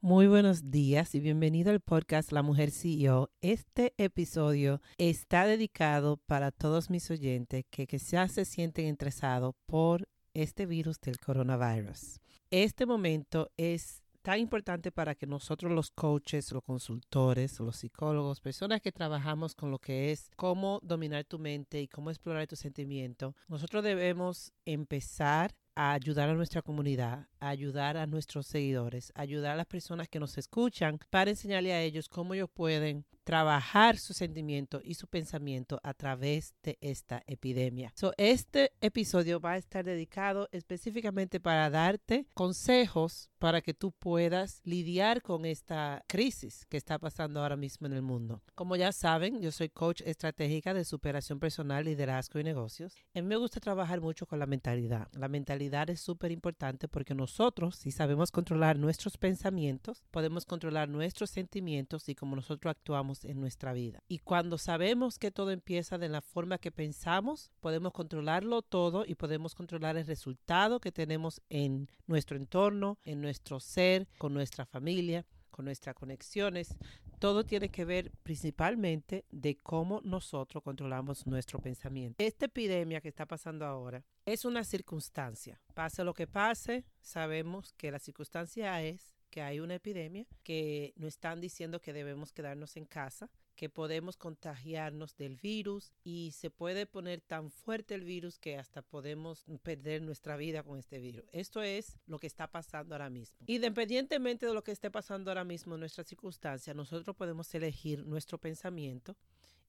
Muy buenos días y bienvenido al podcast La Mujer CEO. Este episodio está dedicado para todos mis oyentes que, ya se sienten interesados por este virus del coronavirus. Este momento es tan importante para que nosotros los coaches, los consultores, los psicólogos, personas que trabajamos con lo que es cómo dominar tu mente y cómo explorar tu sentimiento, nosotros debemos empezar a ayudar a nuestra comunidad, a ayudar a nuestros seguidores, a ayudar a las personas que nos escuchan para enseñarle a ellos cómo ellos pueden trabajar su sentimiento y su pensamiento a través de esta epidemia. So, este episodio va a estar dedicado específicamente para darte consejos para que tú puedas lidiar con esta crisis que está pasando ahora mismo en el mundo. Como ya saben, yo soy coach estratégica de superación personal, liderazgo y negocios. A mí me gusta trabajar mucho con la mentalidad. La mentalidad es súper importante porque nosotros, si sabemos controlar nuestros pensamientos, podemos controlar nuestros sentimientos y cómo nosotros actuamos en nuestra vida. Y cuando sabemos que todo empieza de la forma que pensamos, podemos controlarlo todo y podemos controlar el resultado que tenemos en nuestro entorno, en nuestro ser, con nuestra familia con nuestras conexiones, todo tiene que ver principalmente de cómo nosotros controlamos nuestro pensamiento. Esta epidemia que está pasando ahora es una circunstancia. Pase lo que pase, sabemos que la circunstancia es que hay una epidemia, que nos están diciendo que debemos quedarnos en casa, que podemos contagiarnos del virus y se puede poner tan fuerte el virus que hasta podemos perder nuestra vida con este virus. Esto es lo que está pasando ahora mismo. Independientemente de lo que esté pasando ahora mismo en nuestra circunstancia, nosotros podemos elegir nuestro pensamiento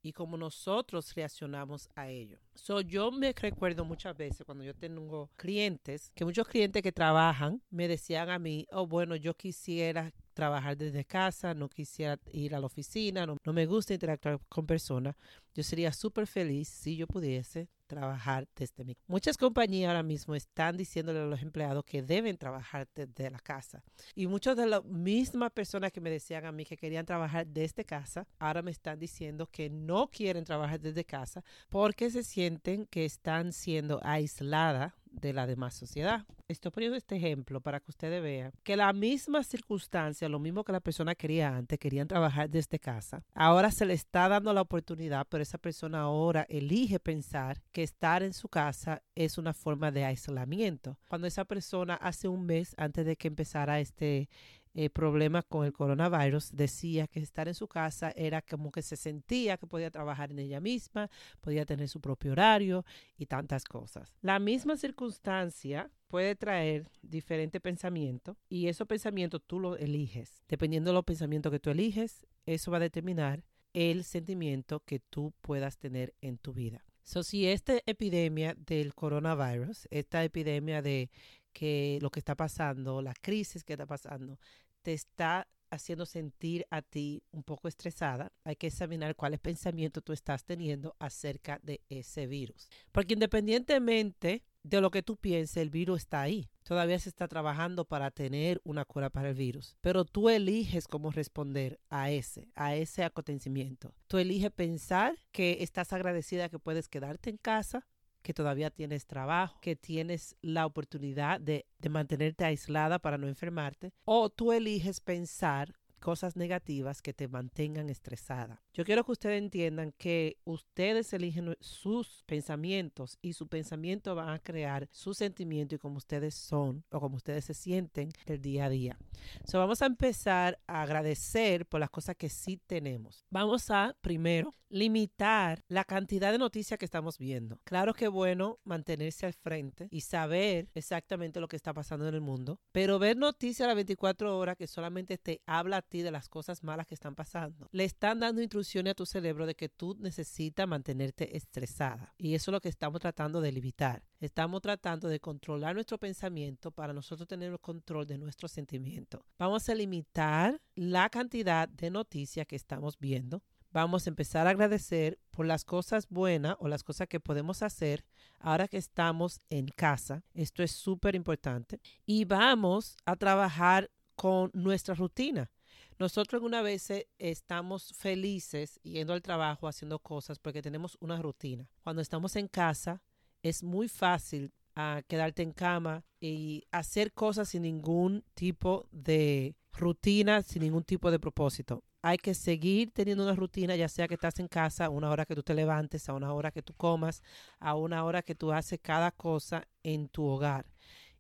y cómo nosotros reaccionamos a ello. So, yo me recuerdo muchas veces cuando yo tengo clientes, que muchos clientes que trabajan me decían a mí, oh, bueno, yo quisiera trabajar desde casa, no quisiera ir a la oficina, no, no me gusta interactuar con personas. Yo sería súper feliz si yo pudiese trabajar desde mi Muchas compañías ahora mismo están diciéndole a los empleados que deben trabajar desde la casa. Y muchas de las mismas personas que me decían a mí que querían trabajar desde casa, ahora me están diciendo que no quieren trabajar desde casa porque se sienten que están siendo aisladas de la demás sociedad. Estoy poniendo este ejemplo para que ustedes vean que la misma circunstancia, lo mismo que la persona quería antes, querían trabajar desde casa, ahora se le está dando la oportunidad, pero esa persona ahora elige pensar que estar en su casa es una forma de aislamiento. Cuando esa persona hace un mes antes de que empezara este eh, problemas con el coronavirus, decía que estar en su casa era como que se sentía que podía trabajar en ella misma, podía tener su propio horario y tantas cosas. La misma circunstancia puede traer diferentes pensamientos y esos pensamientos tú los eliges. Dependiendo de los pensamientos que tú eliges, eso va a determinar el sentimiento que tú puedas tener en tu vida. So, si esta epidemia del coronavirus, esta epidemia de que lo que está pasando, la crisis que está pasando, te está haciendo sentir a ti un poco estresada, hay que examinar cuáles pensamientos tú estás teniendo acerca de ese virus. Porque independientemente de lo que tú pienses, el virus está ahí. Todavía se está trabajando para tener una cura para el virus. Pero tú eliges cómo responder a ese, a ese acontecimiento. Tú eliges pensar que estás agradecida que puedes quedarte en casa que todavía tienes trabajo, que tienes la oportunidad de, de mantenerte aislada para no enfermarte, o tú eliges pensar cosas negativas que te mantengan estresada. Yo quiero que ustedes entiendan que ustedes eligen sus pensamientos y su pensamiento van a crear su sentimiento y como ustedes son o como ustedes se sienten el día a día. So, vamos a empezar a agradecer por las cosas que sí tenemos. Vamos a primero limitar la cantidad de noticias que estamos viendo. Claro que bueno mantenerse al frente y saber exactamente lo que está pasando en el mundo, pero ver noticias a las 24 horas que solamente te habla de las cosas malas que están pasando, le están dando instrucciones a tu cerebro de que tú necesitas mantenerte estresada. Y eso es lo que estamos tratando de limitar. Estamos tratando de controlar nuestro pensamiento para nosotros tener el control de nuestros sentimientos. Vamos a limitar la cantidad de noticias que estamos viendo vamos a empezar a agradecer por las cosas buenas o las cosas que podemos hacer ahora que estamos en casa. Esto es súper importante. Y vamos a trabajar con nuestra rutina. Nosotros alguna vez estamos felices yendo al trabajo, haciendo cosas porque tenemos una rutina. Cuando estamos en casa es muy fácil ah, quedarte en cama y hacer cosas sin ningún tipo de rutina sin ningún tipo de propósito. Hay que seguir teniendo una rutina, ya sea que estás en casa, a una hora que tú te levantes, a una hora que tú comas, a una hora que tú haces cada cosa en tu hogar.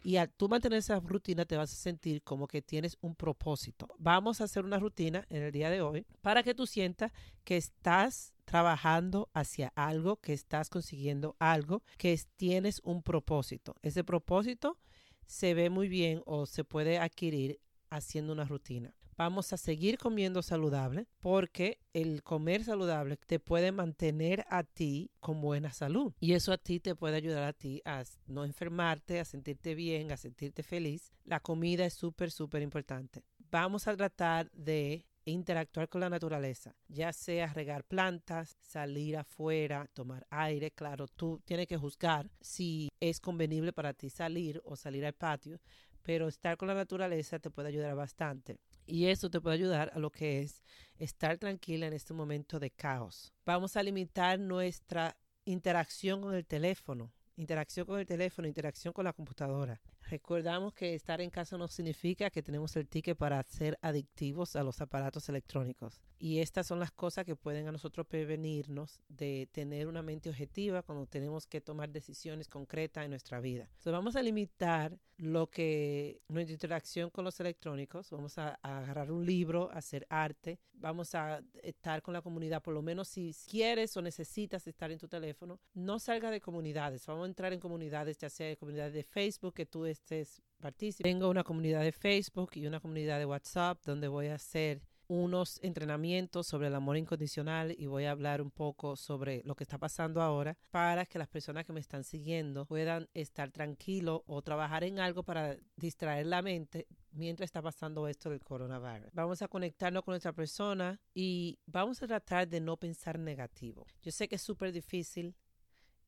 Y al tú mantener esa rutina te vas a sentir como que tienes un propósito. Vamos a hacer una rutina en el día de hoy para que tú sientas que estás trabajando hacia algo, que estás consiguiendo algo, que tienes un propósito. Ese propósito se ve muy bien o se puede adquirir haciendo una rutina. Vamos a seguir comiendo saludable porque el comer saludable te puede mantener a ti con buena salud y eso a ti te puede ayudar a ti a no enfermarte, a sentirte bien, a sentirte feliz. La comida es súper, súper importante. Vamos a tratar de interactuar con la naturaleza, ya sea regar plantas, salir afuera, tomar aire. Claro, tú tienes que juzgar si es convenible para ti salir o salir al patio, pero estar con la naturaleza te puede ayudar bastante. Y eso te puede ayudar a lo que es estar tranquila en este momento de caos. Vamos a limitar nuestra interacción con el teléfono, interacción con el teléfono, interacción con la computadora. Recordamos que estar en casa no significa que tenemos el ticket para ser adictivos a los aparatos electrónicos. Y estas son las cosas que pueden a nosotros prevenirnos de tener una mente objetiva cuando tenemos que tomar decisiones concretas en nuestra vida. Entonces vamos a limitar lo que nuestra interacción con los electrónicos. Vamos a, a agarrar un libro, hacer arte. Vamos a estar con la comunidad, por lo menos si quieres o necesitas estar en tu teléfono. No salga de comunidades. Vamos a entrar en comunidades, ya sea de comunidades de Facebook que tú estés participando. Tengo una comunidad de Facebook y una comunidad de WhatsApp donde voy a hacer unos entrenamientos sobre el amor incondicional y voy a hablar un poco sobre lo que está pasando ahora para que las personas que me están siguiendo puedan estar tranquilos o trabajar en algo para distraer la mente mientras está pasando esto del coronavirus. Vamos a conectarnos con nuestra persona y vamos a tratar de no pensar negativo. Yo sé que es súper difícil,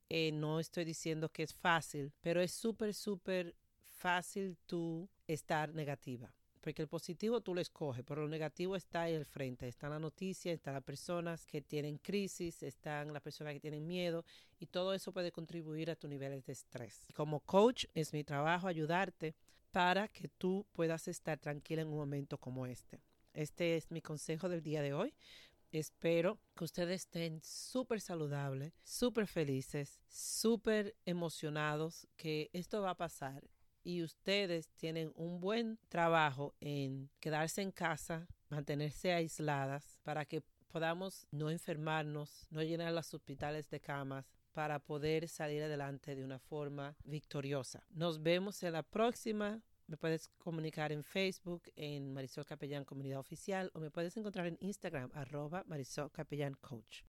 eh, no estoy diciendo que es fácil, pero es súper, súper fácil tú estar negativa porque el positivo tú lo escoges, pero lo negativo está ahí al frente. Está la noticia, están las personas que tienen crisis, están las personas que tienen miedo y todo eso puede contribuir a tus niveles de estrés. Como coach es mi trabajo ayudarte para que tú puedas estar tranquila en un momento como este. Este es mi consejo del día de hoy. Espero que ustedes estén súper saludables, súper felices, súper emocionados, que esto va a pasar y ustedes tienen un buen trabajo en quedarse en casa, mantenerse aisladas para que podamos no enfermarnos, no llenar los hospitales de camas para poder salir adelante de una forma victoriosa. Nos vemos en la próxima. Me puedes comunicar en Facebook, en Marisol Capellán Comunidad Oficial, o me puedes encontrar en Instagram, arroba Marisol Capellán Coach.